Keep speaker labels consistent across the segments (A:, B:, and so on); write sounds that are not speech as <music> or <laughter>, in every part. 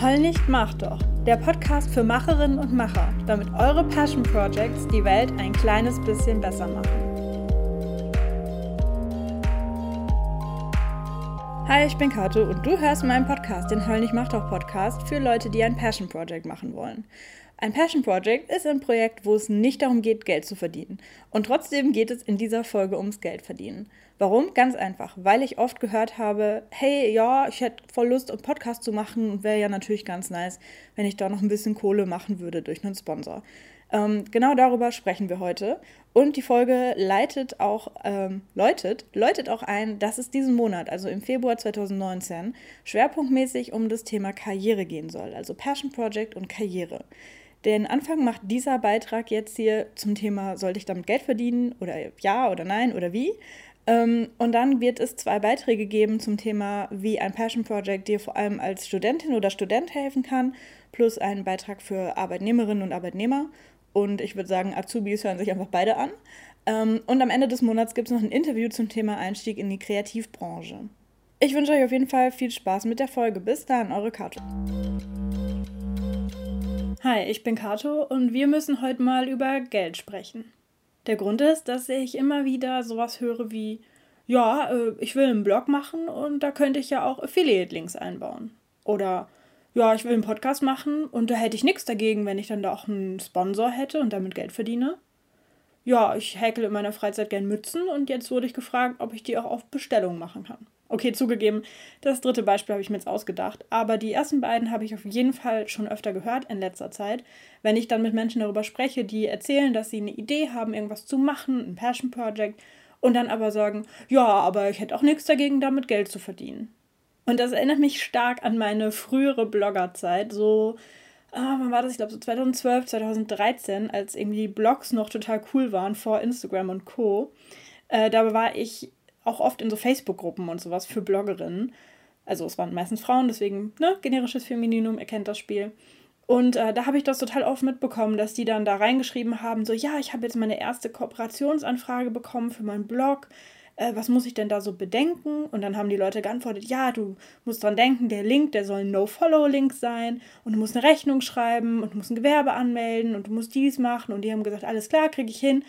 A: Heul nicht, mach doch. Der Podcast für Macherinnen und Macher, damit eure Passion Projects die Welt ein kleines bisschen besser machen. Hi, ich bin Kato und du hörst meinen Podcast, den Heul nicht, mach doch Podcast für Leute, die ein Passion Project machen wollen. Ein Passion Project ist ein Projekt, wo es nicht darum geht, Geld zu verdienen. Und trotzdem geht es in dieser Folge ums Geld verdienen. Warum? Ganz einfach, weil ich oft gehört habe, hey, ja, ich hätte voll Lust, einen Podcast zu machen und wäre ja natürlich ganz nice, wenn ich da noch ein bisschen Kohle machen würde durch einen Sponsor. Ähm, genau darüber sprechen wir heute. Und die Folge leitet auch, ähm, läutet, läutet auch ein, dass es diesen Monat, also im Februar 2019, schwerpunktmäßig um das Thema Karriere gehen soll, also Passion Project und Karriere. Den Anfang macht dieser Beitrag jetzt hier zum Thema, sollte ich damit Geld verdienen oder ja oder nein oder wie? Ähm, und dann wird es zwei Beiträge geben zum Thema, wie ein Passion Project dir vor allem als Studentin oder Student helfen kann, plus einen Beitrag für Arbeitnehmerinnen und Arbeitnehmer. Und ich würde sagen, Azubis hören sich einfach beide an. Ähm, und am Ende des Monats gibt es noch ein Interview zum Thema Einstieg in die Kreativbranche. Ich wünsche euch auf jeden Fall viel Spaß mit der Folge. Bis dann, eure Kato. Hi, ich bin Kato und wir müssen heute mal über Geld sprechen. Der Grund ist, dass ich immer wieder sowas höre wie, ja, äh, ich will einen Blog machen und da könnte ich ja auch Affiliate-Links einbauen. Oder ja, ich will einen Podcast machen und da hätte ich nichts dagegen, wenn ich dann da auch einen Sponsor hätte und damit Geld verdiene. Ja, ich häkle in meiner Freizeit gern Mützen und jetzt wurde ich gefragt, ob ich die auch auf Bestellung machen kann. Okay, zugegeben, das dritte Beispiel habe ich mir jetzt ausgedacht, aber die ersten beiden habe ich auf jeden Fall schon öfter gehört in letzter Zeit. Wenn ich dann mit Menschen darüber spreche, die erzählen, dass sie eine Idee haben, irgendwas zu machen, ein Passion Project, und dann aber sagen, ja, aber ich hätte auch nichts dagegen, damit Geld zu verdienen. Und das erinnert mich stark an meine frühere Bloggerzeit, so, ah, wann war das? Ich glaube so 2012, 2013, als irgendwie Blogs noch total cool waren vor Instagram und Co. Äh, da war ich auch oft in so Facebook-Gruppen und sowas für Bloggerinnen. Also es waren meistens Frauen, deswegen, ne, generisches Femininum, erkennt das Spiel. Und äh, da habe ich das total oft mitbekommen, dass die dann da reingeschrieben haben, so, ja, ich habe jetzt meine erste Kooperationsanfrage bekommen für meinen Blog. Äh, was muss ich denn da so bedenken? Und dann haben die Leute geantwortet, ja, du musst dran denken, der Link, der soll ein No-Follow-Link sein und du musst eine Rechnung schreiben und du musst ein Gewerbe anmelden und du musst dies machen. Und die haben gesagt, alles klar, kriege ich hin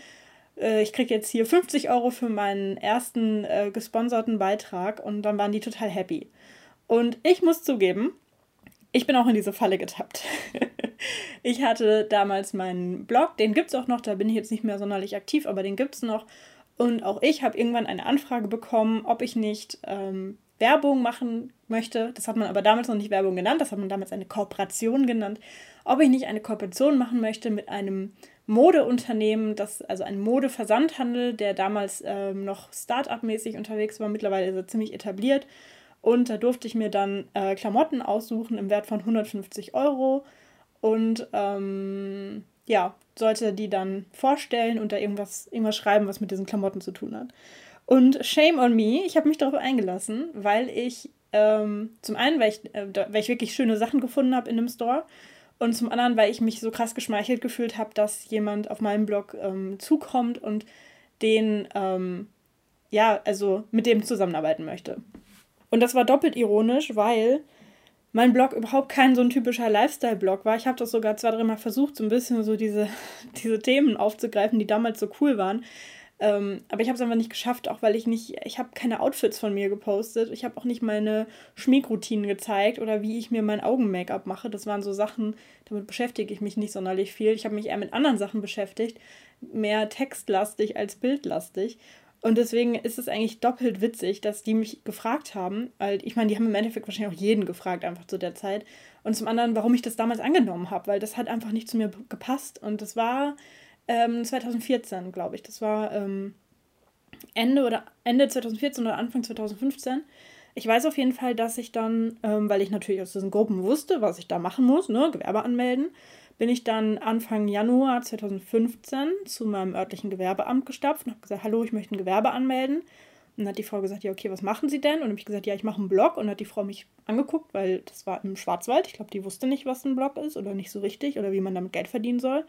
A: äh, ich kriege jetzt hier 50 Euro für meinen ersten äh, gesponserten Beitrag und dann waren die total happy. Und ich muss zugeben, ich bin auch in diese Falle getappt. <laughs> ich hatte damals meinen Blog, den gibt es auch noch, da bin ich jetzt nicht mehr sonderlich aktiv, aber den gibt es noch. Und auch ich habe irgendwann eine Anfrage bekommen, ob ich nicht ähm, Werbung machen möchte. Das hat man aber damals noch nicht Werbung genannt, das hat man damals eine Kooperation genannt. Ob ich nicht eine Kooperation machen möchte mit einem Modeunternehmen, das, also ein Modeversandhandel, der damals ähm, noch Start-up-mäßig unterwegs war. Mittlerweile ist er ziemlich etabliert. Und da durfte ich mir dann äh, Klamotten aussuchen im Wert von 150 Euro. Und ähm, ja, sollte die dann vorstellen und da irgendwas, irgendwas schreiben, was mit diesen Klamotten zu tun hat. Und shame on me, ich habe mich darauf eingelassen, weil ich ähm, zum einen, weil ich, äh, weil ich wirklich schöne Sachen gefunden habe in dem Store und zum anderen, weil ich mich so krass geschmeichelt gefühlt habe, dass jemand auf meinem Blog ähm, zukommt und den, ähm, ja, also mit dem zusammenarbeiten möchte. Und das war doppelt ironisch, weil mein Blog überhaupt kein so ein typischer Lifestyle-Blog war. Ich habe das sogar zwei, dreimal versucht, so ein bisschen so diese, <laughs> diese Themen aufzugreifen, die damals so cool waren. Ähm, aber ich habe es einfach nicht geschafft, auch weil ich nicht, ich habe keine Outfits von mir gepostet. Ich habe auch nicht meine Schminkroutinen gezeigt oder wie ich mir mein Augen-Make-up mache. Das waren so Sachen, damit beschäftige ich mich nicht sonderlich viel. Ich habe mich eher mit anderen Sachen beschäftigt, mehr textlastig als bildlastig. Und deswegen ist es eigentlich doppelt witzig, dass die mich gefragt haben, weil ich meine, die haben im Endeffekt wahrscheinlich auch jeden gefragt, einfach zu der Zeit. Und zum anderen, warum ich das damals angenommen habe, weil das hat einfach nicht zu mir gepasst. Und das war ähm, 2014, glaube ich. Das war ähm, Ende oder Ende 2014 oder Anfang 2015. Ich weiß auf jeden Fall, dass ich dann, ähm, weil ich natürlich aus diesen Gruppen wusste, was ich da machen muss, ne, Gewerbe anmelden, bin ich dann Anfang Januar 2015 zu meinem örtlichen Gewerbeamt gestapft und habe gesagt, hallo, ich möchte ein Gewerbe anmelden. Und dann hat die Frau gesagt, ja, okay, was machen Sie denn? Und dann habe ich gesagt, ja, ich mache einen Blog. Und dann hat die Frau mich angeguckt, weil das war im Schwarzwald. Ich glaube, die wusste nicht, was ein Blog ist oder nicht so richtig oder wie man damit Geld verdienen soll.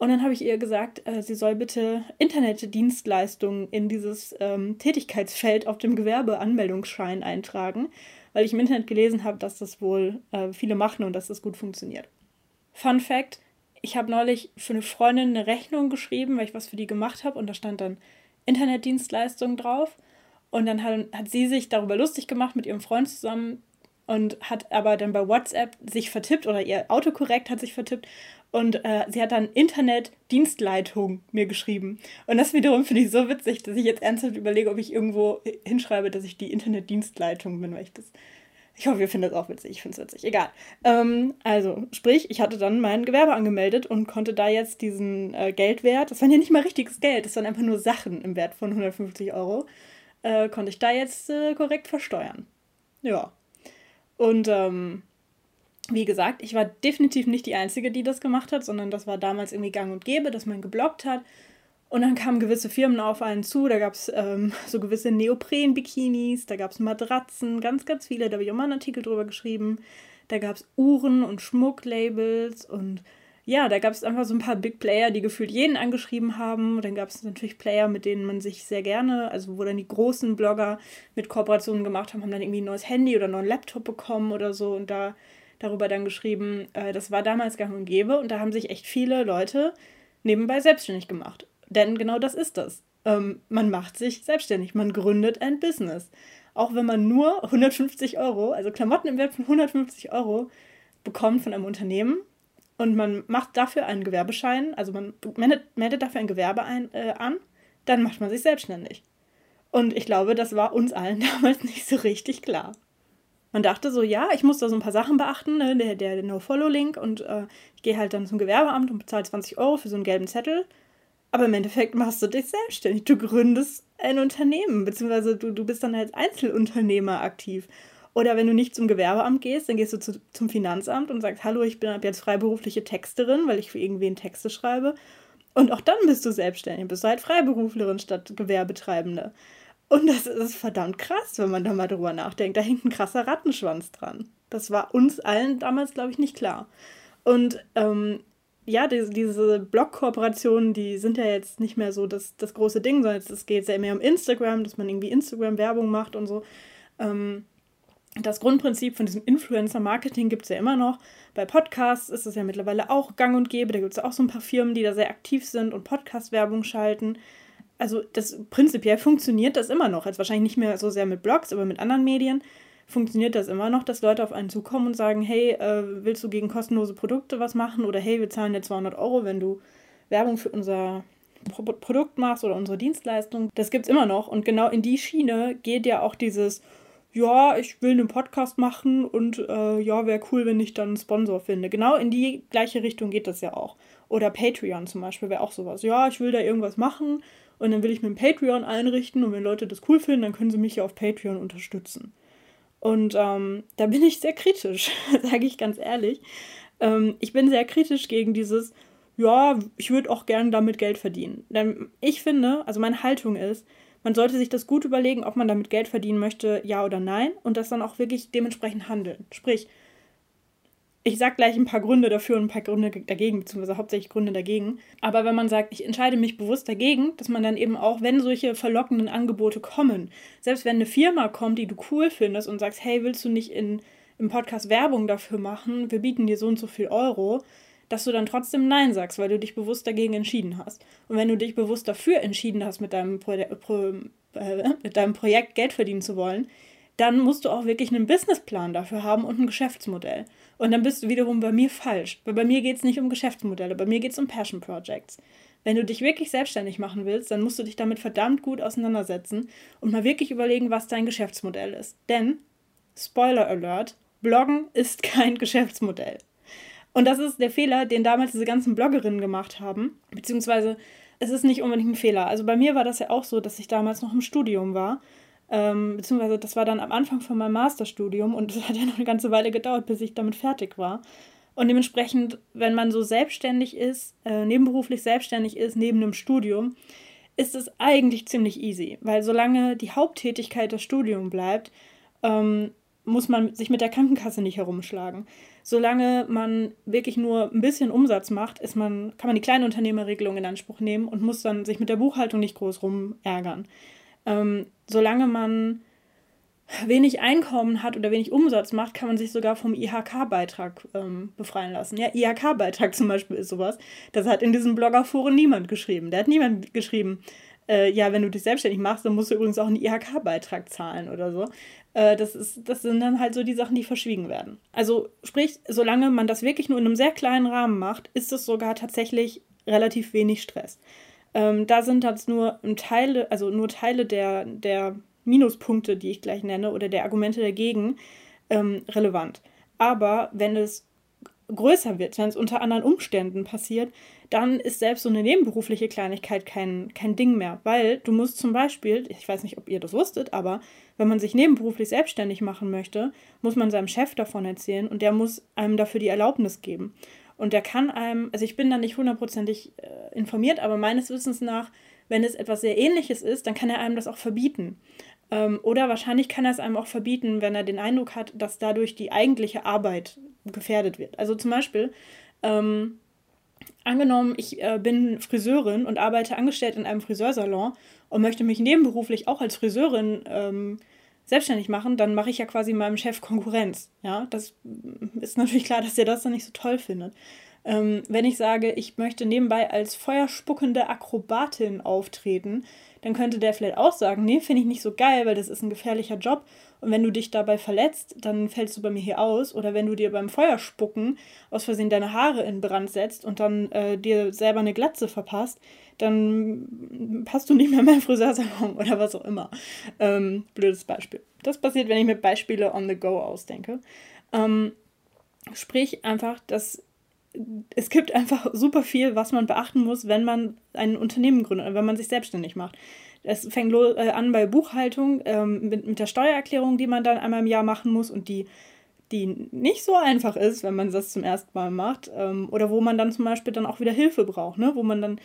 A: Und dann habe ich ihr gesagt, äh, sie soll bitte Internetdienstleistungen in dieses ähm, Tätigkeitsfeld auf dem Gewerbeanmeldungsschein eintragen. weil ich im Internet gelesen habe, dass das wohl äh, viele machen und dass das gut funktioniert. Fun Fact: Ich habe neulich für eine Freundin eine Rechnung geschrieben, weil ich was für die gemacht habe und da stand dann Internetdienstleistung drauf. Und dann hat, hat sie sich darüber lustig gemacht mit ihrem Freund zusammen und hat aber dann bei WhatsApp sich vertippt oder ihr Autokorrekt hat sich vertippt und äh, sie hat dann Internetdienstleitung mir geschrieben. Und das wiederum finde ich so witzig, dass ich jetzt ernsthaft überlege, ob ich irgendwo hinschreibe, dass ich die Internetdienstleitung bin, weil ich das. Ich hoffe, ihr findet es auch witzig. Ich finde es witzig. Egal. Ähm, also, sprich, ich hatte dann mein Gewerbe angemeldet und konnte da jetzt diesen äh, Geldwert, das waren ja nicht mal richtiges Geld, das waren einfach nur Sachen im Wert von 150 Euro, äh, konnte ich da jetzt äh, korrekt versteuern. Ja. Und ähm, wie gesagt, ich war definitiv nicht die Einzige, die das gemacht hat, sondern das war damals irgendwie gang und gäbe, dass man geblockt hat. Und dann kamen gewisse Firmen auf einen zu, da gab es ähm, <laughs> so gewisse Neopren-Bikinis, da gab es Matratzen, ganz, ganz viele, da habe ich auch mal einen Artikel drüber geschrieben. Da gab es Uhren und Schmucklabels und ja, da gab es einfach so ein paar Big Player, die gefühlt jeden angeschrieben haben. Dann gab es natürlich Player, mit denen man sich sehr gerne, also wo dann die großen Blogger mit Kooperationen gemacht haben, haben dann irgendwie ein neues Handy oder einen neuen Laptop bekommen oder so und da darüber dann geschrieben, äh, das war damals gang und gäbe und da haben sich echt viele Leute nebenbei selbstständig gemacht. Denn genau das ist das. Ähm, man macht sich selbstständig, man gründet ein Business. Auch wenn man nur 150 Euro, also Klamotten im Wert von 150 Euro, bekommt von einem Unternehmen, und man macht dafür einen Gewerbeschein, also man meldet, dafür ein Gewerbe ein, äh, an, dann macht man sich selbstständig. Und ich glaube, das war uns allen <laughs> damals nicht so richtig klar. Man dachte so, ja, ich muss da so ein paar Sachen beachten, ne? der, der No-Follow-Link und äh, ich gehe halt dann zum Gewerbeamt und bezahle 20 Euro für so einen gelben Zettel. Aber im Endeffekt machst du dich selbstständig. Du gründest ein Unternehmen, beziehungsweise du, du bist dann als Einzelunternehmer aktiv. Oder wenn du nicht zum Gewerbeamt gehst, dann gehst du zu, zum Finanzamt und sagst, hallo, ich bin ab jetzt freiberufliche Texterin, weil ich für irgendwen Texte schreibe. Und auch dann bist du selbstständig, bist du halt Freiberuflerin statt Gewerbetreibende. Und das ist verdammt krass, wenn man da mal drüber nachdenkt. Da hängt ein krasser Rattenschwanz dran. Das war uns allen damals, glaube ich, nicht klar. Und ähm, ja, diese, diese Blog-Kooperationen, die sind ja jetzt nicht mehr so das, das große Ding, sondern es geht ja mehr um Instagram, dass man irgendwie Instagram-Werbung macht und so. Ähm, das Grundprinzip von diesem Influencer-Marketing gibt es ja immer noch. Bei Podcasts ist es ja mittlerweile auch gang und gäbe. Da gibt es auch so ein paar Firmen, die da sehr aktiv sind und Podcast-Werbung schalten. Also das prinzipiell funktioniert das immer noch. Jetzt wahrscheinlich nicht mehr so sehr mit Blogs, aber mit anderen Medien funktioniert das immer noch, dass Leute auf einen zukommen und sagen, hey, äh, willst du gegen kostenlose Produkte was machen? Oder hey, wir zahlen dir 200 Euro, wenn du Werbung für unser Pro Produkt machst oder unsere Dienstleistung. Das gibt es immer noch. Und genau in die Schiene geht ja auch dieses ja, ich will einen Podcast machen und äh, ja, wäre cool, wenn ich dann einen Sponsor finde. Genau in die gleiche Richtung geht das ja auch. Oder Patreon zum Beispiel wäre auch sowas. Ja, ich will da irgendwas machen und dann will ich mir ein Patreon einrichten und wenn Leute das cool finden, dann können sie mich ja auf Patreon unterstützen. Und ähm, da bin ich sehr kritisch, <laughs> sage ich ganz ehrlich. Ähm, ich bin sehr kritisch gegen dieses, ja, ich würde auch gerne damit Geld verdienen. Denn ich finde, also meine Haltung ist, man sollte sich das gut überlegen, ob man damit Geld verdienen möchte, ja oder nein, und das dann auch wirklich dementsprechend handeln. Sprich, ich sage gleich ein paar Gründe dafür und ein paar Gründe dagegen, beziehungsweise hauptsächlich Gründe dagegen. Aber wenn man sagt, ich entscheide mich bewusst dagegen, dass man dann eben auch, wenn solche verlockenden Angebote kommen, selbst wenn eine Firma kommt, die du cool findest und sagst, hey, willst du nicht in, im Podcast Werbung dafür machen, wir bieten dir so und so viel Euro, dass du dann trotzdem Nein sagst, weil du dich bewusst dagegen entschieden hast. Und wenn du dich bewusst dafür entschieden hast, mit deinem, Pro Pro äh, <laughs> mit deinem Projekt Geld verdienen zu wollen, dann musst du auch wirklich einen Businessplan dafür haben und ein Geschäftsmodell. Und dann bist du wiederum bei mir falsch. Weil bei mir geht es nicht um Geschäftsmodelle, bei mir geht es um Passion Projects. Wenn du dich wirklich selbstständig machen willst, dann musst du dich damit verdammt gut auseinandersetzen und mal wirklich überlegen, was dein Geschäftsmodell ist. Denn, Spoiler Alert, Bloggen ist kein <laughs> Geschäftsmodell. Und das ist der Fehler, den damals diese ganzen Bloggerinnen gemacht haben. Beziehungsweise, es ist nicht unbedingt ein Fehler. Also bei mir war das ja auch so, dass ich damals noch im Studium war. Ähm, beziehungsweise das war dann am Anfang von meinem Masterstudium und es hat ja noch eine ganze Weile gedauert, bis ich damit fertig war. Und dementsprechend, wenn man so selbstständig ist, äh, nebenberuflich selbstständig ist, neben einem Studium, ist es eigentlich ziemlich easy. Weil solange die Haupttätigkeit das Studium bleibt, ähm, muss man sich mit der Krankenkasse nicht herumschlagen. Solange man wirklich nur ein bisschen Umsatz macht, ist man, kann man die Kleinunternehmerregelung in Anspruch nehmen und muss dann sich mit der Buchhaltung nicht groß rumärgern. Ähm, solange man wenig Einkommen hat oder wenig Umsatz macht, kann man sich sogar vom IHK-Beitrag ähm, befreien lassen. Ja, IHK-Beitrag zum Beispiel ist sowas. Das hat in diesem Bloggerforen niemand geschrieben. Der hat niemand geschrieben, äh, ja, wenn du dich selbstständig machst, dann musst du übrigens auch einen IHK-Beitrag zahlen oder so. Äh, das, ist, das sind dann halt so die Sachen, die verschwiegen werden. Also sprich, solange man das wirklich nur in einem sehr kleinen Rahmen macht, ist es sogar tatsächlich relativ wenig Stress. Ähm, da sind jetzt nur Teile, also nur Teile der, der Minuspunkte, die ich gleich nenne, oder der Argumente dagegen ähm, relevant. Aber wenn es größer wird, wenn es unter anderen Umständen passiert, dann ist selbst so eine nebenberufliche Kleinigkeit kein, kein Ding mehr. Weil du musst zum Beispiel, ich weiß nicht, ob ihr das wusstet, aber wenn man sich nebenberuflich selbstständig machen möchte, muss man seinem Chef davon erzählen und der muss einem dafür die Erlaubnis geben. Und der kann einem, also ich bin da nicht hundertprozentig äh, informiert, aber meines Wissens nach, wenn es etwas sehr ähnliches ist, dann kann er einem das auch verbieten. Ähm, oder wahrscheinlich kann er es einem auch verbieten, wenn er den Eindruck hat, dass dadurch die eigentliche Arbeit gefährdet wird. Also zum Beispiel, ähm, angenommen, ich äh, bin Friseurin und arbeite angestellt in einem Friseursalon und möchte mich nebenberuflich auch als Friseurin ähm, selbstständig machen, dann mache ich ja quasi meinem Chef Konkurrenz. Ja, das ist natürlich klar, dass er das dann nicht so toll findet. Ähm, wenn ich sage, ich möchte nebenbei als feuerspuckende Akrobatin auftreten, dann könnte der vielleicht auch sagen, nee, finde ich nicht so geil, weil das ist ein gefährlicher Job. Und wenn du dich dabei verletzt, dann fällst du bei mir hier aus. Oder wenn du dir beim Feuerspucken aus Versehen deine Haare in Brand setzt und dann äh, dir selber eine Glatze verpasst, dann passt du nicht mehr in meinen Friseursalon oder was auch immer. Ähm, blödes Beispiel. Das passiert, wenn ich mir Beispiele on the go ausdenke. Ähm, sprich einfach, dass es gibt einfach super viel, was man beachten muss, wenn man ein Unternehmen gründet, wenn man sich selbstständig macht. Es fängt äh, an bei Buchhaltung ähm, mit, mit der Steuererklärung, die man dann einmal im Jahr machen muss und die, die nicht so einfach ist, wenn man das zum ersten Mal macht. Ähm, oder wo man dann zum Beispiel dann auch wieder Hilfe braucht, ne? wo man dann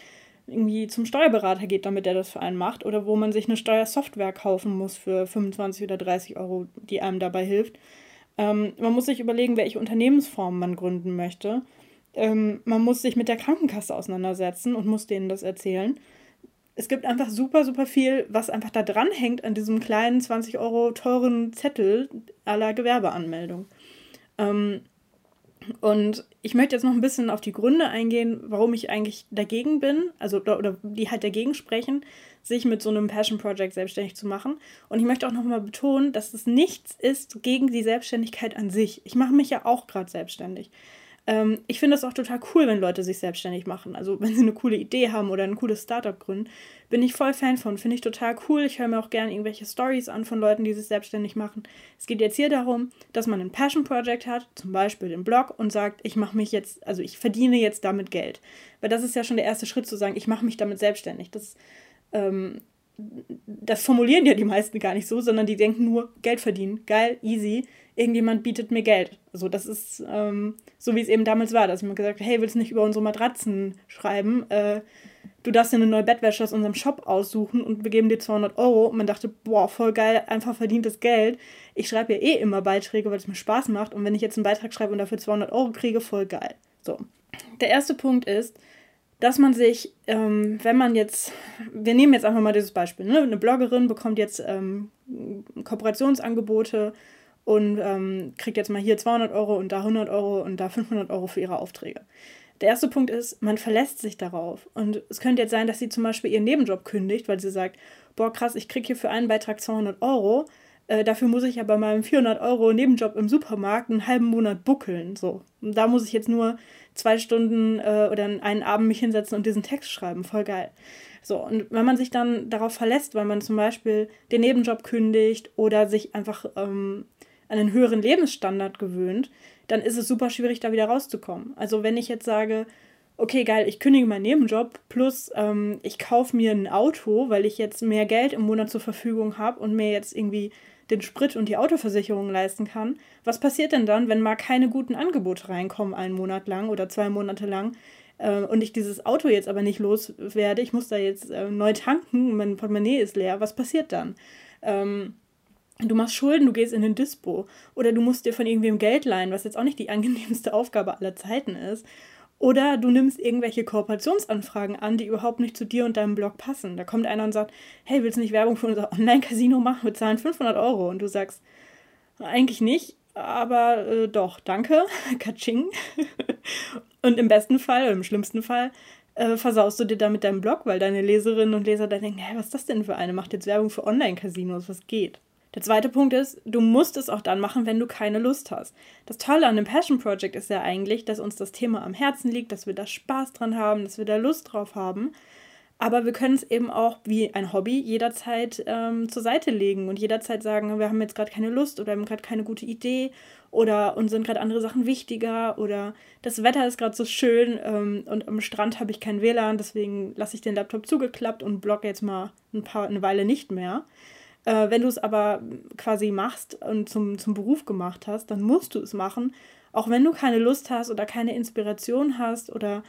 A: irgendwie zum Steuerberater geht, damit er das für einen macht. Oder wo man sich eine Steuersoftware kaufen muss für 25 oder 30 Euro, die einem dabei hilft. Ähm, man muss sich überlegen, welche Unternehmensform man gründen möchte. Ähm, man muss sich mit der Krankenkasse auseinandersetzen und muss denen das erzählen. Es gibt einfach super, super viel, was einfach da dran hängt an diesem kleinen 20 Euro teuren Zettel aller Gewerbeanmeldung. Ähm, und ich möchte jetzt noch ein bisschen auf die Gründe eingehen, warum ich eigentlich dagegen bin, also oder, die halt dagegen sprechen, sich mit so einem Passion Project selbstständig zu machen. Und ich möchte auch nochmal betonen, dass es nichts ist gegen die Selbstständigkeit an sich. Ich mache mich ja auch gerade selbstständig. Ähm, ich finde es auch total cool, wenn Leute sich selbstständig machen. Also wenn sie eine coole Idee haben oder ein cooles Startup gründen, bin ich voll Fan von. Finde ich total cool. Ich höre mir auch gerne irgendwelche Stories an von Leuten, die sich selbstständig machen. Es geht jetzt hier darum, dass man ein Passion Project hat, zum Beispiel den Blog, und sagt, ich mache mich jetzt, also ich verdiene jetzt damit Geld. Weil das ist ja schon der erste Schritt zu sagen, ich mache mich damit selbstständig. Das ähm, das formulieren ja die meisten gar nicht so, sondern die denken nur, Geld verdienen, geil, easy irgendjemand bietet mir Geld. Also das ist ähm, so, wie es eben damals war, dass ich mir gesagt habe, hey, willst du nicht über unsere Matratzen schreiben? Äh, du darfst dir eine neue Bettwäsche aus unserem Shop aussuchen und wir geben dir 200 Euro. Und man dachte, boah, voll geil, einfach verdientes Geld. Ich schreibe ja eh immer Beiträge, weil es mir Spaß macht. Und wenn ich jetzt einen Beitrag schreibe und dafür 200 Euro kriege, voll geil. So. Der erste Punkt ist, dass man sich, ähm, wenn man jetzt, wir nehmen jetzt einfach mal dieses Beispiel, ne? eine Bloggerin bekommt jetzt ähm, Kooperationsangebote und ähm, kriegt jetzt mal hier 200 Euro und da 100 Euro und da 500 Euro für ihre Aufträge. Der erste Punkt ist, man verlässt sich darauf. Und es könnte jetzt sein, dass sie zum Beispiel ihren Nebenjob kündigt, weil sie sagt, boah krass, ich kriege hier für einen Beitrag 200 Euro, äh, dafür muss ich ja bei meinem 400 Euro Nebenjob im Supermarkt einen halben Monat buckeln. So. Und da muss ich jetzt nur zwei Stunden äh, oder einen Abend mich hinsetzen und diesen Text schreiben. Voll geil. So, und wenn man sich dann darauf verlässt, weil man zum Beispiel den Nebenjob kündigt oder sich einfach ähm, an einen höheren Lebensstandard gewöhnt, dann ist es super schwierig, da wieder rauszukommen. Also wenn ich jetzt sage, okay, geil, ich kündige meinen Nebenjob, plus ähm, ich kaufe mir ein Auto, weil ich jetzt mehr Geld im Monat zur Verfügung habe und mir jetzt irgendwie den Sprit und die Autoversicherung leisten kann. Was passiert denn dann, wenn mal keine guten Angebote reinkommen, einen Monat lang oder zwei Monate lang? Äh, und ich dieses Auto jetzt aber nicht loswerde, ich muss da jetzt äh, neu tanken, mein Portemonnaie ist leer, was passiert dann? Ähm, du machst Schulden, du gehst in den Dispo oder du musst dir von irgendwem Geld leihen, was jetzt auch nicht die <laughs> angenehmste Aufgabe aller Zeiten ist. Oder du nimmst irgendwelche Kooperationsanfragen an, die überhaupt nicht zu dir und deinem Blog passen. Da kommt einer und sagt, hey, willst du nicht Werbung für unser Online-Casino machen? Wir zahlen 500 Euro. Und du sagst, eigentlich nicht, aber äh, doch, danke, <laughs> Katsching. <laughs> und im besten Fall oder im schlimmsten Fall äh, versaust du dir damit deinen Blog, weil deine Leserinnen und Leser dann denken, hä, was ist das denn für eine? Macht jetzt Werbung für Online-Casinos, was geht? Der zweite Punkt ist, du musst es auch dann machen, wenn du keine Lust hast. Das Tolle an dem Passion Project ist ja eigentlich, dass uns das Thema am Herzen liegt, dass wir da Spaß dran haben, dass wir da Lust drauf haben. Aber wir können es eben auch wie ein Hobby jederzeit ähm, zur Seite legen und jederzeit sagen, wir haben jetzt gerade keine Lust oder haben gerade keine gute Idee oder uns sind gerade andere Sachen wichtiger oder das Wetter ist gerade so schön ähm, und am Strand habe ich kein WLAN, deswegen lasse ich den Laptop zugeklappt und blogge jetzt mal ein paar, eine Weile nicht mehr. Äh, wenn du es aber quasi machst und zum, zum Beruf gemacht hast, dann musst du es machen, auch wenn du keine Lust hast oder keine Inspiration hast oder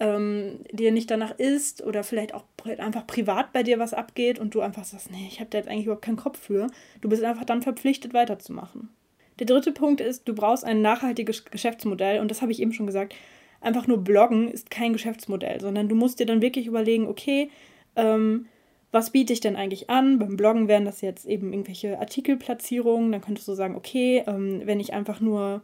A: ähm, dir nicht danach ist oder vielleicht auch einfach privat bei dir was abgeht und du einfach sagst, nee, ich habe da jetzt eigentlich überhaupt keinen Kopf für. Du bist einfach dann verpflichtet weiterzumachen. Der dritte Punkt ist, du brauchst ein nachhaltiges Geschäftsmodell und das habe ich eben schon gesagt. Einfach nur bloggen ist kein Geschäftsmodell, sondern du musst dir dann wirklich überlegen, okay, ähm, was biete ich denn eigentlich an? Beim Bloggen wären das jetzt eben irgendwelche Artikelplatzierungen. Dann könntest du sagen, okay, ähm, wenn ich einfach nur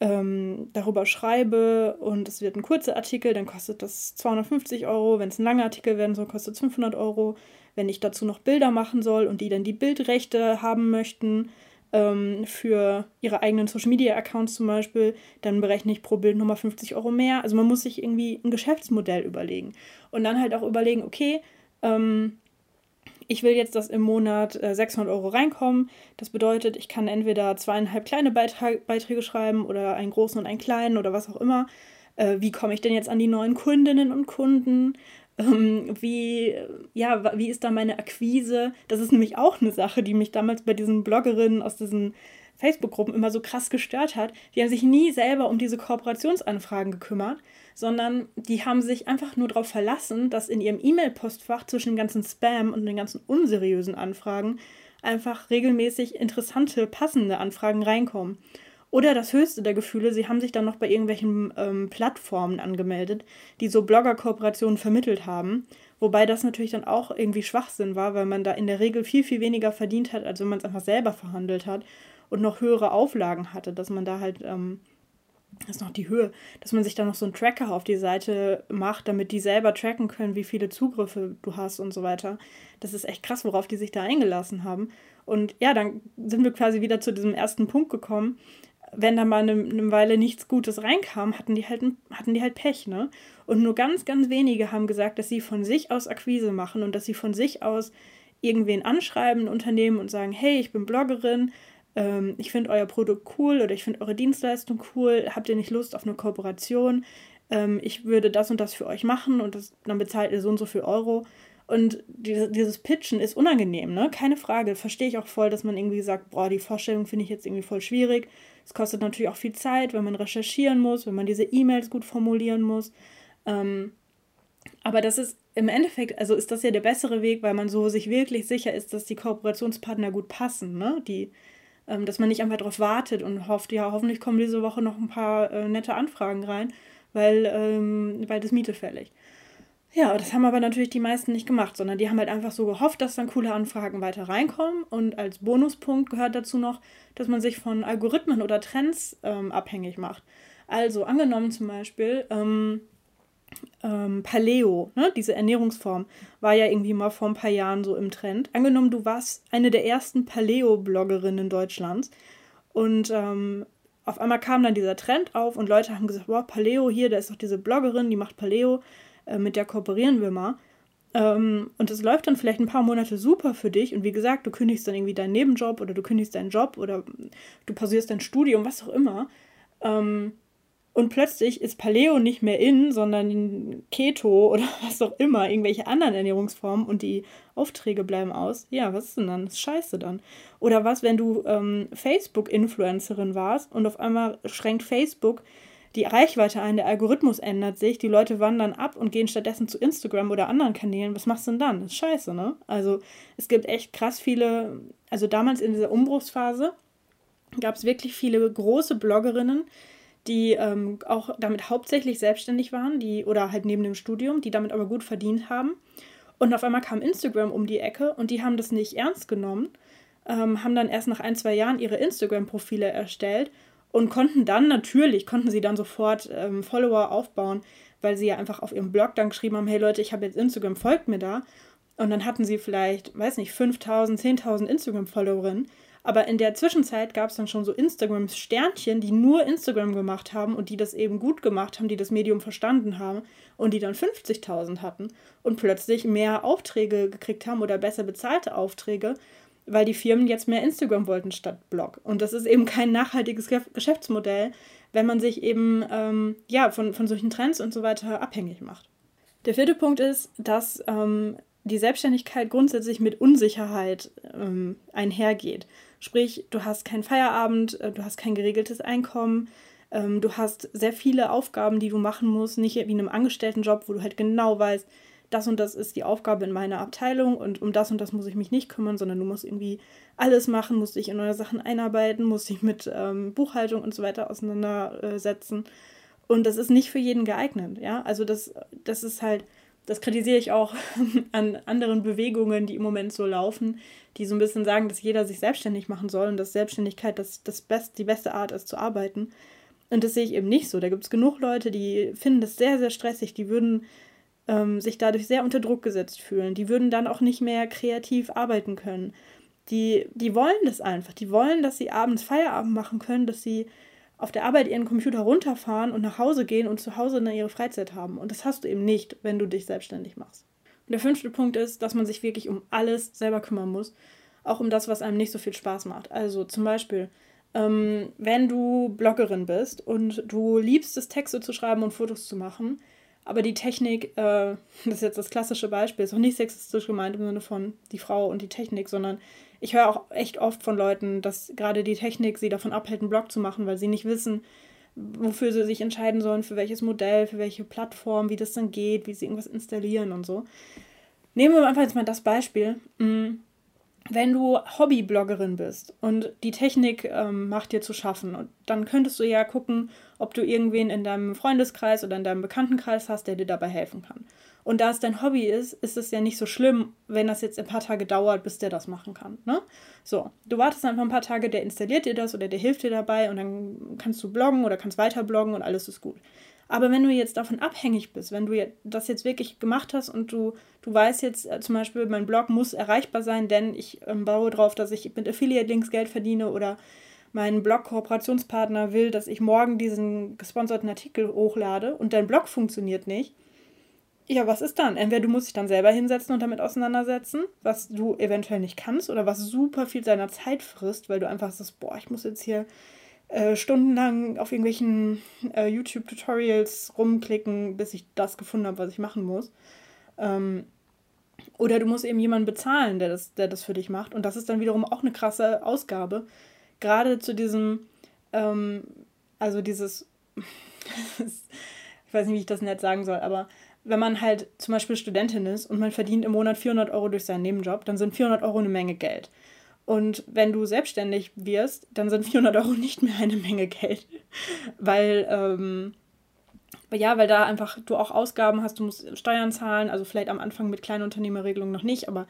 A: ähm, darüber schreibe und es wird ein kurzer Artikel, dann kostet das 250 Euro. Wenn es ein langer Artikel werden soll, kostet es 500 Euro. Wenn ich dazu noch Bilder machen soll und die dann die Bildrechte haben möchten ähm, für ihre eigenen Social Media Accounts zum Beispiel, dann berechne ich pro Bild nochmal 50 Euro mehr. Also man muss sich irgendwie ein Geschäftsmodell überlegen und dann halt auch überlegen, okay, ähm, ich will jetzt, dass im Monat äh, 600 Euro reinkommen. Das bedeutet, ich kann entweder zweieinhalb kleine Beitrag Beiträge schreiben oder einen großen und einen kleinen oder was auch immer. Äh, wie komme ich denn jetzt an die neuen Kundinnen und Kunden? Ähm, wie, ja, wie ist da meine Akquise? Das ist nämlich auch eine Sache, die mich damals bei diesen Bloggerinnen aus diesen Facebook-Gruppen immer so krass gestört hat. Die haben sich nie selber um diese Kooperationsanfragen gekümmert, sondern die haben sich einfach nur darauf verlassen, dass in ihrem E-Mail-Postfach zwischen dem ganzen Spam und den ganzen unseriösen Anfragen einfach regelmäßig interessante, passende Anfragen reinkommen. Oder das höchste der Gefühle, sie haben sich dann noch bei irgendwelchen ähm, Plattformen angemeldet, die so Blogger-Kooperationen vermittelt haben. Wobei das natürlich dann auch irgendwie Schwachsinn war, weil man da in der Regel viel, viel weniger verdient hat, als wenn man es einfach selber verhandelt hat und noch höhere Auflagen hatte, dass man da halt, ähm, das ist noch die Höhe, dass man sich da noch so einen Tracker auf die Seite macht, damit die selber tracken können, wie viele Zugriffe du hast und so weiter. Das ist echt krass, worauf die sich da eingelassen haben. Und ja, dann sind wir quasi wieder zu diesem ersten Punkt gekommen. Wenn da mal eine, eine Weile nichts Gutes reinkam, hatten die halt, hatten die halt Pech, ne? Und nur ganz, ganz wenige haben gesagt, dass sie von sich aus Akquise machen und dass sie von sich aus irgendwen anschreiben, ein Unternehmen und sagen, hey, ich bin Bloggerin, ähm, ich finde euer Produkt cool oder ich finde eure Dienstleistung cool, habt ihr nicht Lust auf eine Kooperation? Ähm, ich würde das und das für euch machen und das, dann bezahlt ihr so und so viel Euro. Und dieses, dieses Pitchen ist unangenehm, ne? Keine Frage. Verstehe ich auch voll, dass man irgendwie sagt, boah, die Vorstellung finde ich jetzt irgendwie voll schwierig. Es kostet natürlich auch viel Zeit, wenn man recherchieren muss, wenn man diese E-Mails gut formulieren muss. Ähm, aber das ist im Endeffekt, also ist das ja der bessere Weg, weil man so sich wirklich sicher ist, dass die Kooperationspartner gut passen, ne? Die dass man nicht einfach darauf wartet und hofft, ja, hoffentlich kommen diese Woche noch ein paar äh, nette Anfragen rein, weil, ähm, weil das Miete fällig. Ja, das haben aber natürlich die meisten nicht gemacht, sondern die haben halt einfach so gehofft, dass dann coole Anfragen weiter reinkommen. Und als Bonuspunkt gehört dazu noch, dass man sich von Algorithmen oder Trends ähm, abhängig macht. Also angenommen zum Beispiel, ähm, ähm, Paleo, ne, diese Ernährungsform, war ja irgendwie mal vor ein paar Jahren so im Trend. Angenommen, du warst eine der ersten Paleo-Bloggerinnen Deutschlands und ähm, auf einmal kam dann dieser Trend auf und Leute haben gesagt, wow, Paleo hier, da ist doch diese Bloggerin, die macht Paleo, äh, mit der kooperieren wir mal. Ähm, und es läuft dann vielleicht ein paar Monate super für dich und wie gesagt, du kündigst dann irgendwie deinen Nebenjob oder du kündigst deinen Job oder du pausierst dein Studium, was auch immer. Ähm, und plötzlich ist Paleo nicht mehr in, sondern Keto oder <laughs> was auch immer, irgendwelche anderen Ernährungsformen und die Aufträge bleiben aus. Ja, was ist denn dann? Das ist scheiße dann. Oder was, wenn du ähm, Facebook-Influencerin warst und auf einmal schränkt Facebook die Reichweite ein, der Algorithmus ändert sich, die Leute wandern ab und gehen stattdessen zu Instagram oder anderen Kanälen. Was machst du denn dann? Das ist scheiße, ne? Also es gibt echt krass viele, also damals in dieser Umbruchsphase gab es wirklich viele große Bloggerinnen, die ähm, auch damit hauptsächlich selbstständig waren, die oder halt neben dem Studium, die damit aber gut verdient haben. Und auf einmal kam Instagram um die Ecke und die haben das nicht ernst genommen, ähm, haben dann erst nach ein, zwei Jahren ihre Instagram-Profile erstellt und konnten dann natürlich, konnten sie dann sofort ähm, Follower aufbauen, weil sie ja einfach auf ihrem Blog dann geschrieben haben, hey Leute, ich habe jetzt Instagram, folgt mir da. Und dann hatten sie vielleicht, weiß nicht, 5000, 10.000 Instagram-Followerinnen. Aber in der Zwischenzeit gab es dann schon so Instagram-Sternchen, die nur Instagram gemacht haben und die das eben gut gemacht haben, die das Medium verstanden haben und die dann 50.000 hatten und plötzlich mehr Aufträge gekriegt haben oder besser bezahlte Aufträge, weil die Firmen jetzt mehr Instagram wollten statt Blog. Und das ist eben kein nachhaltiges Geschäftsmodell, wenn man sich eben ähm, ja, von, von solchen Trends und so weiter abhängig macht. Der vierte Punkt ist, dass ähm, die Selbstständigkeit grundsätzlich mit Unsicherheit ähm, einhergeht. Sprich, du hast keinen Feierabend, äh, du hast kein geregeltes Einkommen, ähm, du hast sehr viele Aufgaben, die du machen musst, nicht wie in einem Angestelltenjob, wo du halt genau weißt, das und das ist die Aufgabe in meiner Abteilung und um das und das muss ich mich nicht kümmern, sondern du musst irgendwie alles machen, musst dich in neue Sachen einarbeiten, musst dich mit ähm, Buchhaltung und so weiter auseinandersetzen. Und das ist nicht für jeden geeignet, ja. Also das, das ist halt, das kritisiere ich auch <laughs> an anderen Bewegungen, die im Moment so laufen, die so ein bisschen sagen, dass jeder sich selbstständig machen soll und dass Selbstständigkeit das, das best, die beste Art ist zu arbeiten. Und das sehe ich eben nicht so. Da gibt es genug Leute, die finden das sehr, sehr stressig. Die würden ähm, sich dadurch sehr unter Druck gesetzt fühlen. Die würden dann auch nicht mehr kreativ arbeiten können. Die, die wollen das einfach. Die wollen, dass sie abends Feierabend machen können, dass sie auf der Arbeit ihren Computer runterfahren und nach Hause gehen und zu Hause dann ihre Freizeit haben. Und das hast du eben nicht, wenn du dich selbstständig machst. Und der fünfte Punkt ist, dass man sich wirklich um alles selber kümmern muss. Auch um das, was einem nicht so viel Spaß macht. Also zum Beispiel, ähm, wenn du Bloggerin bist und du liebst es, Texte zu schreiben und Fotos zu machen, aber die Technik, äh, <laughs> das ist jetzt das klassische Beispiel, ist auch nicht sexistisch gemeint im Sinne von die Frau und die Technik, sondern ich höre auch echt oft von Leuten, dass gerade die Technik sie davon abhält, einen Blog zu machen, weil sie nicht wissen, wofür sie sich entscheiden sollen, für welches Modell, für welche Plattform, wie das dann geht, wie sie irgendwas installieren und so. Nehmen wir einfach jetzt mal das Beispiel. Mm, wenn du Hobbybloggerin bist und die Technik ähm, macht dir zu schaffen, dann könntest du ja gucken, ob du irgendwen in deinem Freundeskreis oder in deinem Bekanntenkreis hast, der dir dabei helfen kann. Und da es dein Hobby ist, ist es ja nicht so schlimm, wenn das jetzt ein paar Tage dauert, bis der das machen kann. Ne? So, du wartest einfach ein paar Tage, der installiert dir das oder der hilft dir dabei und dann kannst du bloggen oder kannst weiter bloggen und alles ist gut. Aber wenn du jetzt davon abhängig bist, wenn du das jetzt wirklich gemacht hast und du, du weißt jetzt äh, zum Beispiel, mein Blog muss erreichbar sein, denn ich ähm, baue darauf, dass ich mit Affiliate-Links Geld verdiene oder mein Blog-Kooperationspartner will, dass ich morgen diesen gesponserten Artikel hochlade und dein Blog funktioniert nicht, ja, was ist dann? Entweder du musst dich dann selber hinsetzen und damit auseinandersetzen, was du eventuell nicht kannst oder was super viel deiner Zeit frisst, weil du einfach sagst, boah, ich muss jetzt hier äh, stundenlang auf irgendwelchen äh, YouTube-Tutorials rumklicken, bis ich das gefunden habe, was ich machen muss. Ähm, oder du musst eben jemanden bezahlen, der das, der das für dich macht. Und das ist dann wiederum auch eine krasse Ausgabe. Gerade zu diesem, ähm, also dieses, <laughs> ich weiß nicht, wie ich das nett sagen soll, aber wenn man halt zum Beispiel Studentin ist und man verdient im Monat 400 Euro durch seinen Nebenjob, dann sind 400 Euro eine Menge Geld. Und wenn du selbstständig wirst, dann sind 400 Euro nicht mehr eine Menge Geld. <laughs> weil, ähm, ja, weil da einfach du auch Ausgaben hast, du musst Steuern zahlen, also vielleicht am Anfang mit Kleinunternehmerregelung noch nicht, aber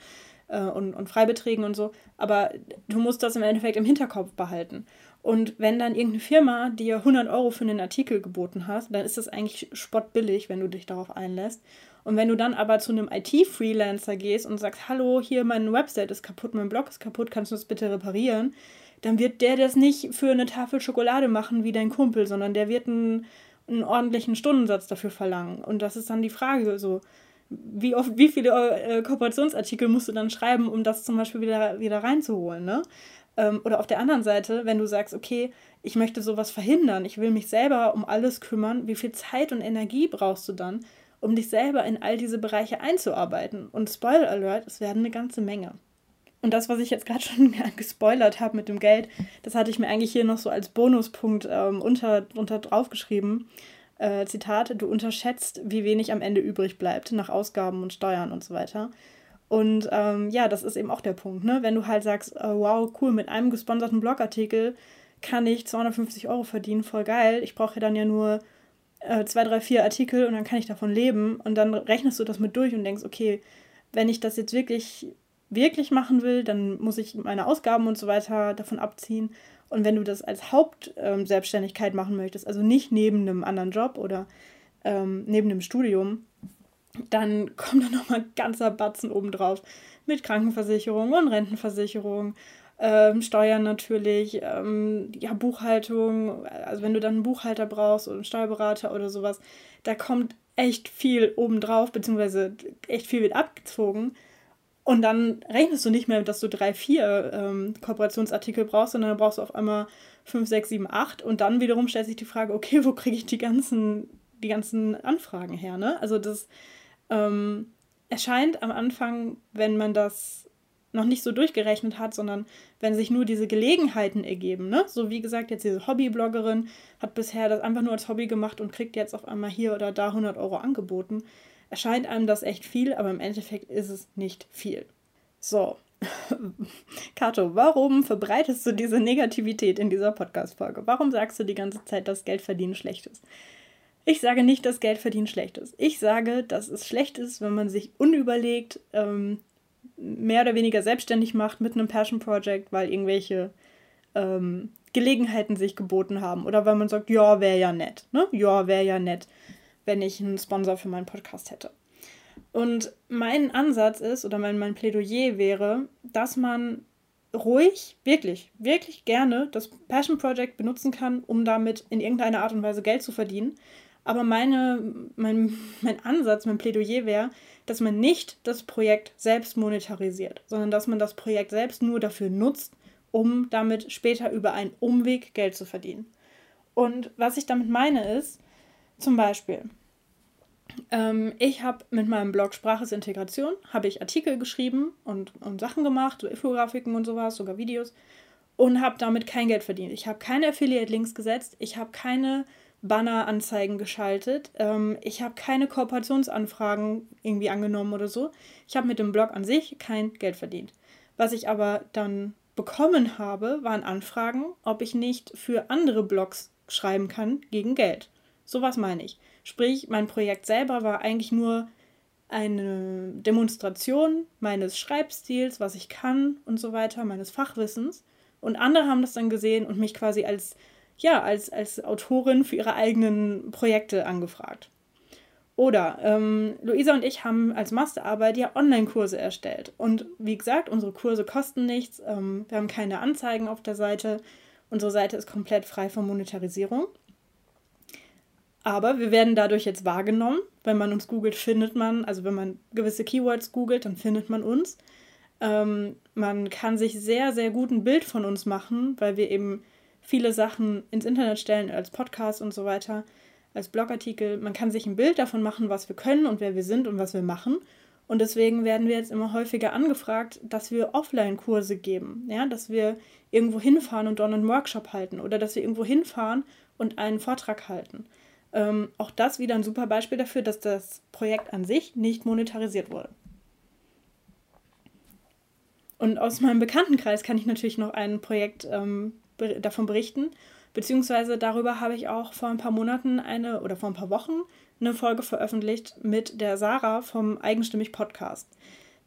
A: äh, und, und Freibeträgen und so. Aber du musst das im Endeffekt im Hinterkopf behalten. Und wenn dann irgendeine Firma dir 100 Euro für einen Artikel geboten hat, dann ist das eigentlich spottbillig, wenn du dich darauf einlässt. Und wenn du dann aber zu einem IT-Freelancer gehst und sagst, hallo, hier meine Website ist kaputt, mein Blog ist kaputt, kannst du das bitte reparieren? Dann wird der das nicht für eine Tafel Schokolade machen wie dein Kumpel, sondern der wird einen, einen ordentlichen Stundensatz dafür verlangen. Und das ist dann die Frage, so, wie oft, wie viele äh, Kooperationsartikel musst du dann schreiben, um das zum Beispiel wieder, wieder reinzuholen, ne? Ähm, oder auf der anderen Seite, wenn du sagst, okay, ich möchte sowas verhindern, ich will mich selber um alles kümmern, wie viel Zeit und Energie brauchst du dann, um dich selber in all diese Bereiche einzuarbeiten. Und Spoiler Alert, es werden eine ganze Menge. Und das, was ich jetzt gerade <laughs> schon gespoilert habe mit dem Geld, das hatte ich mir eigentlich hier noch so als Bonuspunkt ähm, unter, unter draufgeschrieben. Äh, Zitat, du unterschätzt, wie wenig am Ende übrig bleibt nach Ausgaben und Steuern und so weiter. Und ähm, ja, das ist eben auch der Punkt, ne? Wenn du halt sagst, äh, wow, cool, mit einem gesponserten Blogartikel kann ich 250 Euro verdienen, voll geil. Ich brauche ja dann ja nur äh, zwei, drei, vier Artikel und dann kann ich davon leben. Und dann rechnest du das mit durch und denkst, okay, wenn ich das jetzt wirklich, wirklich machen will, dann muss ich meine Ausgaben und so weiter davon abziehen. Und wenn du das als Hauptselbstständigkeit ähm, machen möchtest, also nicht neben einem anderen Job oder ähm, neben dem Studium, dann <laughs> kommt da nochmal ein ganzer Batzen obendrauf mit Krankenversicherung und Rentenversicherung, ähm, Steuern natürlich, ähm, ja, Buchhaltung, also wenn du dann einen Buchhalter brauchst oder einen Steuerberater oder sowas, da kommt echt viel obendrauf, beziehungsweise echt viel wird abgezogen. Und dann rechnest du nicht mehr, dass du drei, vier ähm, Kooperationsartikel brauchst, sondern dann brauchst du auf einmal fünf, sechs, sieben, acht. Und dann wiederum stellt sich die Frage, okay, wo kriege ich die ganzen, die ganzen Anfragen her? Ne? Also das ähm, erscheint am Anfang, wenn man das noch nicht so durchgerechnet hat, sondern wenn sich nur diese Gelegenheiten ergeben. Ne? So wie gesagt, jetzt diese Hobbybloggerin hat bisher das einfach nur als Hobby gemacht und kriegt jetzt auf einmal hier oder da 100 Euro angeboten. Erscheint einem das echt viel, aber im Endeffekt ist es nicht viel. So, <laughs> Kato, warum verbreitest du diese Negativität in dieser Podcast-Folge? Warum sagst du die ganze Zeit, dass Geld verdienen schlecht ist? Ich sage nicht, dass Geld verdienen schlecht ist. Ich sage, dass es schlecht ist, wenn man sich unüberlegt ähm, mehr oder weniger selbstständig macht mit einem Passion Project, weil irgendwelche ähm, Gelegenheiten sich geboten haben. Oder weil man sagt, ja, wäre ja nett. Ne? Ja, wäre ja nett, wenn ich einen Sponsor für meinen Podcast hätte. Und mein Ansatz ist, oder mein, mein Plädoyer wäre, dass man ruhig, wirklich, wirklich gerne das Passion Project benutzen kann, um damit in irgendeiner Art und Weise Geld zu verdienen. Aber meine, mein, mein Ansatz, mein Plädoyer wäre, dass man nicht das Projekt selbst monetarisiert, sondern dass man das Projekt selbst nur dafür nutzt, um damit später über einen Umweg Geld zu verdienen. Und was ich damit meine ist, zum Beispiel, ähm, ich habe mit meinem Blog Sprache Integration, habe ich Artikel geschrieben und, und Sachen gemacht, so Infografiken und sowas, sogar Videos und habe damit kein Geld verdient. Ich habe keine Affiliate-Links gesetzt, ich habe keine Banner-Anzeigen geschaltet. Ähm, ich habe keine Kooperationsanfragen irgendwie angenommen oder so. Ich habe mit dem Blog an sich kein Geld verdient. Was ich aber dann bekommen habe, waren Anfragen, ob ich nicht für andere Blogs schreiben kann gegen Geld. So was meine ich. Sprich, mein Projekt selber war eigentlich nur eine Demonstration meines Schreibstils, was ich kann und so weiter, meines Fachwissens. Und andere haben das dann gesehen und mich quasi als ja, als, als Autorin für ihre eigenen Projekte angefragt. Oder ähm, Luisa und ich haben als Masterarbeit ja Online-Kurse erstellt. Und wie gesagt, unsere Kurse kosten nichts. Ähm, wir haben keine Anzeigen auf der Seite. Unsere Seite ist komplett frei von Monetarisierung. Aber wir werden dadurch jetzt wahrgenommen. Wenn man uns googelt, findet man, also wenn man gewisse Keywords googelt, dann findet man uns. Ähm, man kann sich sehr, sehr gut ein Bild von uns machen, weil wir eben viele Sachen ins Internet stellen, als Podcast und so weiter, als Blogartikel. Man kann sich ein Bild davon machen, was wir können und wer wir sind und was wir machen. Und deswegen werden wir jetzt immer häufiger angefragt, dass wir Offline-Kurse geben, ja, dass wir irgendwo hinfahren und dort einen Workshop halten oder dass wir irgendwo hinfahren und einen Vortrag halten. Ähm, auch das wieder ein super Beispiel dafür, dass das Projekt an sich nicht monetarisiert wurde. Und aus meinem Bekanntenkreis kann ich natürlich noch ein Projekt ähm, davon berichten. Beziehungsweise darüber habe ich auch vor ein paar Monaten eine oder vor ein paar Wochen eine Folge veröffentlicht mit der Sarah vom Eigenstimmig Podcast.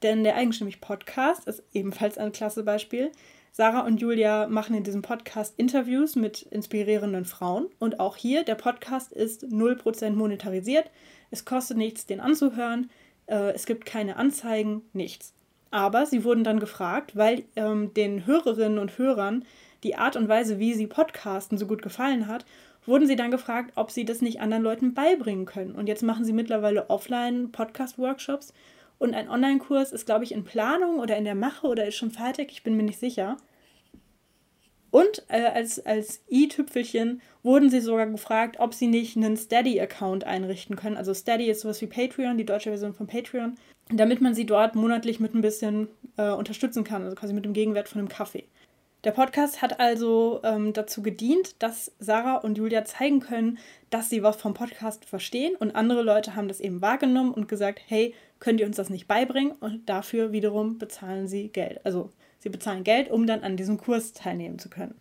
A: Denn der Eigenstimmig Podcast ist ebenfalls ein klasse Beispiel. Sarah und Julia machen in diesem Podcast Interviews mit inspirierenden Frauen. Und auch hier, der Podcast ist 0% monetarisiert. Es kostet nichts, den anzuhören. Äh, es gibt keine Anzeigen, nichts. Aber sie wurden dann gefragt, weil ähm, den Hörerinnen und Hörern die Art und Weise, wie sie podcasten, so gut gefallen hat, wurden sie dann gefragt, ob sie das nicht anderen Leuten beibringen können. Und jetzt machen sie mittlerweile Offline-Podcast-Workshops. Und ein Online-Kurs ist, glaube ich, in Planung oder in der Mache oder ist schon fertig. Ich bin mir nicht sicher. Und äh, als, als i-Tüpfelchen wurden sie sogar gefragt, ob sie nicht einen Steady-Account einrichten können. Also Steady ist sowas wie Patreon, die deutsche Version von Patreon, damit man sie dort monatlich mit ein bisschen äh, unterstützen kann, also quasi mit dem Gegenwert von einem Kaffee. Der Podcast hat also ähm, dazu gedient, dass Sarah und Julia zeigen können, dass sie was vom Podcast verstehen und andere Leute haben das eben wahrgenommen und gesagt, hey, könnt ihr uns das nicht beibringen? Und dafür wiederum bezahlen sie Geld. Also sie bezahlen Geld, um dann an diesem Kurs teilnehmen zu können.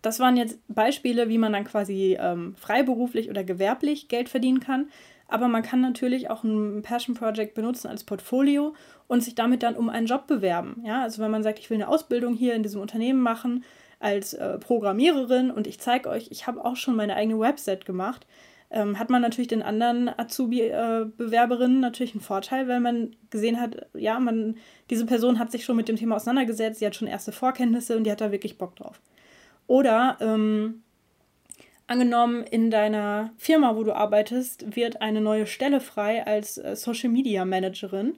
A: Das waren jetzt Beispiele, wie man dann quasi ähm, freiberuflich oder gewerblich Geld verdienen kann. Aber man kann natürlich auch ein Passion Project benutzen als Portfolio und sich damit dann um einen Job bewerben. Ja, also wenn man sagt, ich will eine Ausbildung hier in diesem Unternehmen machen als äh, Programmiererin und ich zeige euch, ich habe auch schon meine eigene Website gemacht, ähm, hat man natürlich den anderen Azubi-Bewerberinnen äh, natürlich einen Vorteil, weil man gesehen hat, ja, man, diese Person hat sich schon mit dem Thema auseinandergesetzt, sie hat schon erste Vorkenntnisse und die hat da wirklich Bock drauf. Oder ähm, angenommen, in deiner Firma, wo du arbeitest, wird eine neue Stelle frei als äh, Social Media Managerin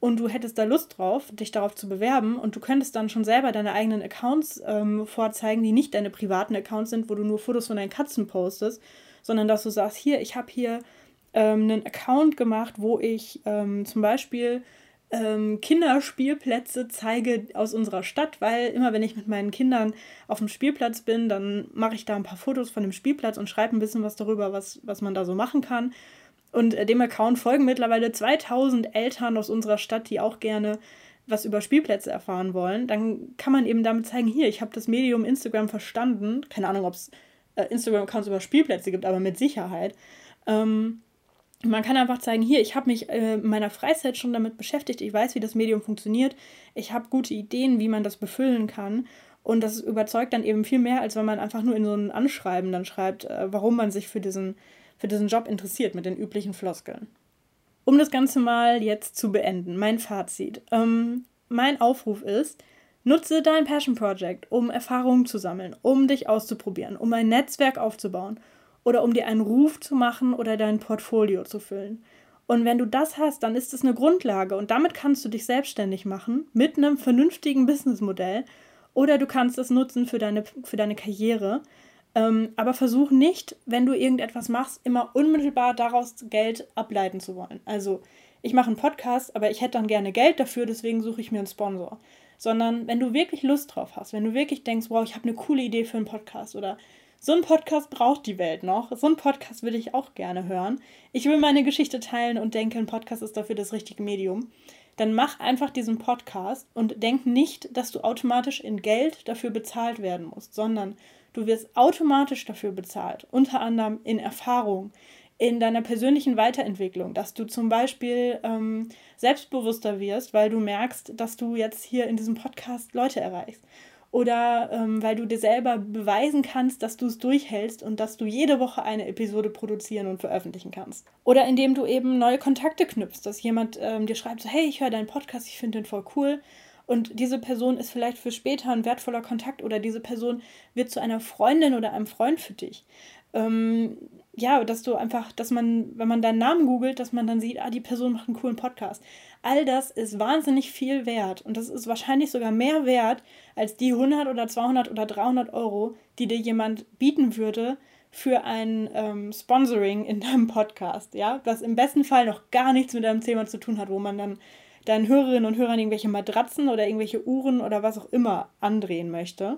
A: und du hättest da Lust drauf, dich darauf zu bewerben und du könntest dann schon selber deine eigenen Accounts ähm, vorzeigen, die nicht deine privaten Accounts sind, wo du nur Fotos von deinen Katzen postest, sondern dass du sagst, hier, ich habe hier ähm, einen Account gemacht, wo ich ähm, zum Beispiel ähm, Kinderspielplätze zeige aus unserer Stadt, weil immer wenn ich mit meinen Kindern auf dem Spielplatz bin, dann mache ich da ein paar Fotos von dem Spielplatz und schreibe ein bisschen was darüber, was, was man da so machen kann. Und äh, dem Account folgen mittlerweile 2000 Eltern aus unserer Stadt, die auch gerne was über Spielplätze erfahren wollen. Dann kann man eben damit zeigen, hier, ich habe das Medium Instagram verstanden. Keine Ahnung, ob es äh, Instagram-Accounts über Spielplätze gibt, aber mit Sicherheit. Ähm, man kann einfach zeigen, hier, ich habe mich äh, in meiner Freizeit schon damit beschäftigt, ich weiß, wie das Medium funktioniert, ich habe gute Ideen, wie man das befüllen kann. Und das überzeugt dann eben viel mehr, als wenn man einfach nur in so ein Anschreiben dann schreibt, äh, warum man sich für diesen, für diesen Job interessiert mit den üblichen Floskeln. Um das Ganze mal jetzt zu beenden, mein Fazit. Ähm, mein Aufruf ist, nutze dein Passion Project, um Erfahrungen zu sammeln, um dich auszuprobieren, um ein Netzwerk aufzubauen oder um dir einen Ruf zu machen oder dein Portfolio zu füllen. Und wenn du das hast, dann ist es eine Grundlage und damit kannst du dich selbstständig machen mit einem vernünftigen Businessmodell oder du kannst es nutzen für deine, für deine Karriere. Ähm, aber versuch nicht, wenn du irgendetwas machst, immer unmittelbar daraus Geld ableiten zu wollen. Also, ich mache einen Podcast, aber ich hätte dann gerne Geld dafür, deswegen suche ich mir einen Sponsor. Sondern wenn du wirklich Lust drauf hast, wenn du wirklich denkst, wow, ich habe eine coole Idee für einen Podcast oder so ein Podcast braucht die Welt noch. So ein Podcast würde ich auch gerne hören. Ich will meine Geschichte teilen und denke, ein Podcast ist dafür das richtige Medium. Dann mach einfach diesen Podcast und denk nicht, dass du automatisch in Geld dafür bezahlt werden musst, sondern du wirst automatisch dafür bezahlt. Unter anderem in Erfahrung, in deiner persönlichen Weiterentwicklung, dass du zum Beispiel ähm, selbstbewusster wirst, weil du merkst, dass du jetzt hier in diesem Podcast Leute erreichst oder ähm, weil du dir selber beweisen kannst, dass du es durchhältst und dass du jede Woche eine Episode produzieren und veröffentlichen kannst. Oder indem du eben neue Kontakte knüpfst, dass jemand ähm, dir schreibt, hey, ich höre deinen Podcast, ich finde den voll cool. Und diese Person ist vielleicht für später ein wertvoller Kontakt oder diese Person wird zu einer Freundin oder einem Freund für dich. Ähm, ja, dass du einfach, dass man, wenn man deinen Namen googelt, dass man dann sieht, ah, die Person macht einen coolen Podcast. All das ist wahnsinnig viel wert und das ist wahrscheinlich sogar mehr wert als die 100 oder 200 oder 300 Euro, die dir jemand bieten würde für ein ähm, Sponsoring in deinem Podcast, ja, was im besten Fall noch gar nichts mit deinem Thema zu tun hat, wo man dann deinen Hörerinnen und Hörern irgendwelche Matratzen oder irgendwelche Uhren oder was auch immer andrehen möchte.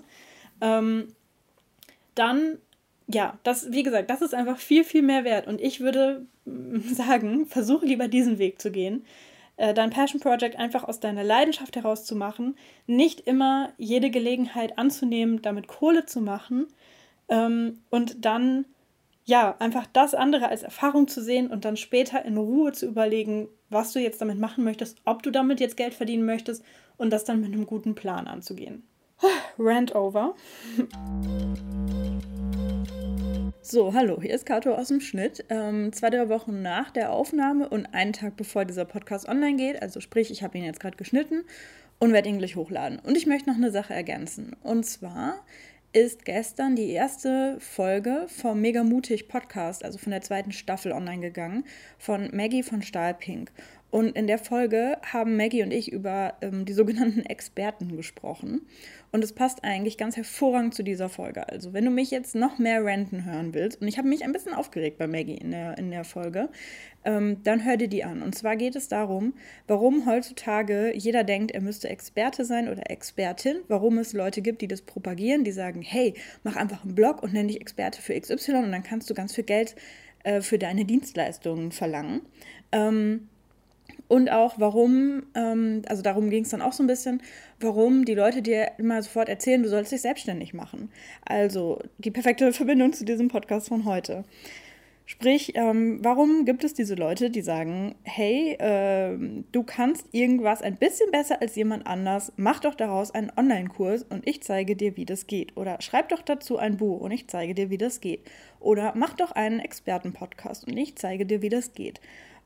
A: Ähm, dann ja, das, wie gesagt, das ist einfach viel, viel mehr wert. Und ich würde mm, <laughs> sagen, versuche lieber diesen Weg zu gehen. Äh, dein Passion Project einfach aus deiner Leidenschaft heraus zu machen, nicht immer jede Gelegenheit anzunehmen, damit Kohle zu machen ähm, und dann ja, einfach das andere als Erfahrung zu sehen und dann später in Ruhe zu überlegen, was du jetzt damit machen möchtest, ob du damit jetzt Geld verdienen möchtest und das dann mit einem guten Plan anzugehen. <sighs> Rant over. <laughs> So, hallo, hier ist Kato aus dem Schnitt. Ähm, zwei, drei Wochen nach der Aufnahme und einen Tag bevor dieser Podcast online geht. Also sprich, ich habe ihn jetzt gerade geschnitten und werde ihn gleich hochladen. Und ich möchte noch eine Sache ergänzen. Und zwar ist gestern die erste Folge vom Mega Mutig Podcast, also von der zweiten Staffel, online gegangen, von Maggie von Stahlpink. Und in der Folge haben Maggie und ich über ähm, die sogenannten Experten gesprochen. Und es passt eigentlich ganz hervorragend zu dieser Folge. Also, wenn du mich jetzt noch mehr ranten hören willst, und ich habe mich ein bisschen aufgeregt bei Maggie in der, in der Folge, ähm, dann hör dir die an. Und zwar geht es darum, warum heutzutage jeder denkt, er müsste Experte sein oder Expertin, warum es Leute gibt, die das propagieren, die sagen, hey, mach einfach einen Blog und nenn dich Experte für XY und dann kannst du ganz viel Geld äh, für deine Dienstleistungen verlangen. Ähm, Und auch warum, ähm, also darum ging es dann auch so ein bisschen, warum die Leute dir immer sofort erzählen, du sollst dich selbstständig machen. Also die perfekte <laughs> Verbindung zu diesem Podcast von heute. Sprich, ähm, warum gibt es diese Leute, die sagen, hey, äh, du kannst irgendwas ein bisschen besser als jemand anders, mach doch daraus einen Online-Kurs und ich zeige dir, wie das geht. Oder schreib doch dazu ein Buch und ich zeige dir, wie das geht. Oder mach doch einen Experten-Podcast und ich zeige dir, wie das geht.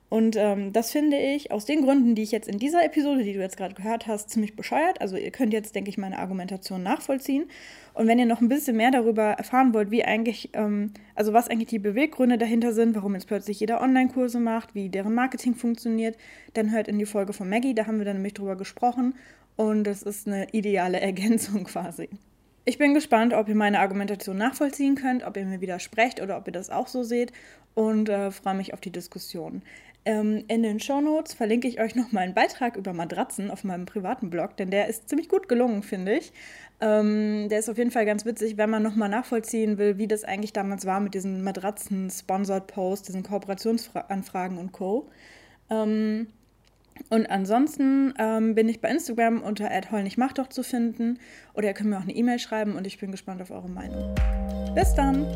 A: Und ähm, das finde ich aus den Gründen, die ich jetzt in dieser Episode, die du jetzt gerade gehört hast, ziemlich bescheuert. Also ihr könnt jetzt, denke ich, meine Argumentation nachvollziehen. Und wenn ihr noch ein bisschen mehr darüber erfahren wollt, wie eigentlich, ähm, also was eigentlich die Beweggründe dahinter sind, warum jetzt plötzlich jeder Online-Kurse macht, wie deren Marketing funktioniert, dann hört in die Folge von Maggie, da haben wir dann nämlich drüber gesprochen. Und das ist eine ideale <laughs> Ergänzung quasi. Ich bin gespannt, ob ihr meine Argumentation nachvollziehen könnt, ob ihr mir widersprecht oder ob ihr das auch so seht und äh, freue mich auf die Diskussion. Ähm, in den Shownotes verlinke ich euch nochmal einen Beitrag über Matratzen auf meinem privaten Blog, denn der ist ziemlich gut gelungen, finde ich. Ähm, der ist auf jeden Fall ganz witzig, wenn man nochmal nachvollziehen will, wie das eigentlich damals war mit diesen Matratzen-Sponsored-Posts, diesen Kooperationsanfragen und Co. Ähm, und ansonsten ähm, bin ich bei Instagram unter @heulnichtmachdoch zu finden oder ihr könnt mir auch eine E-Mail schreiben und ich bin gespannt auf eure Meinung. Bis dann!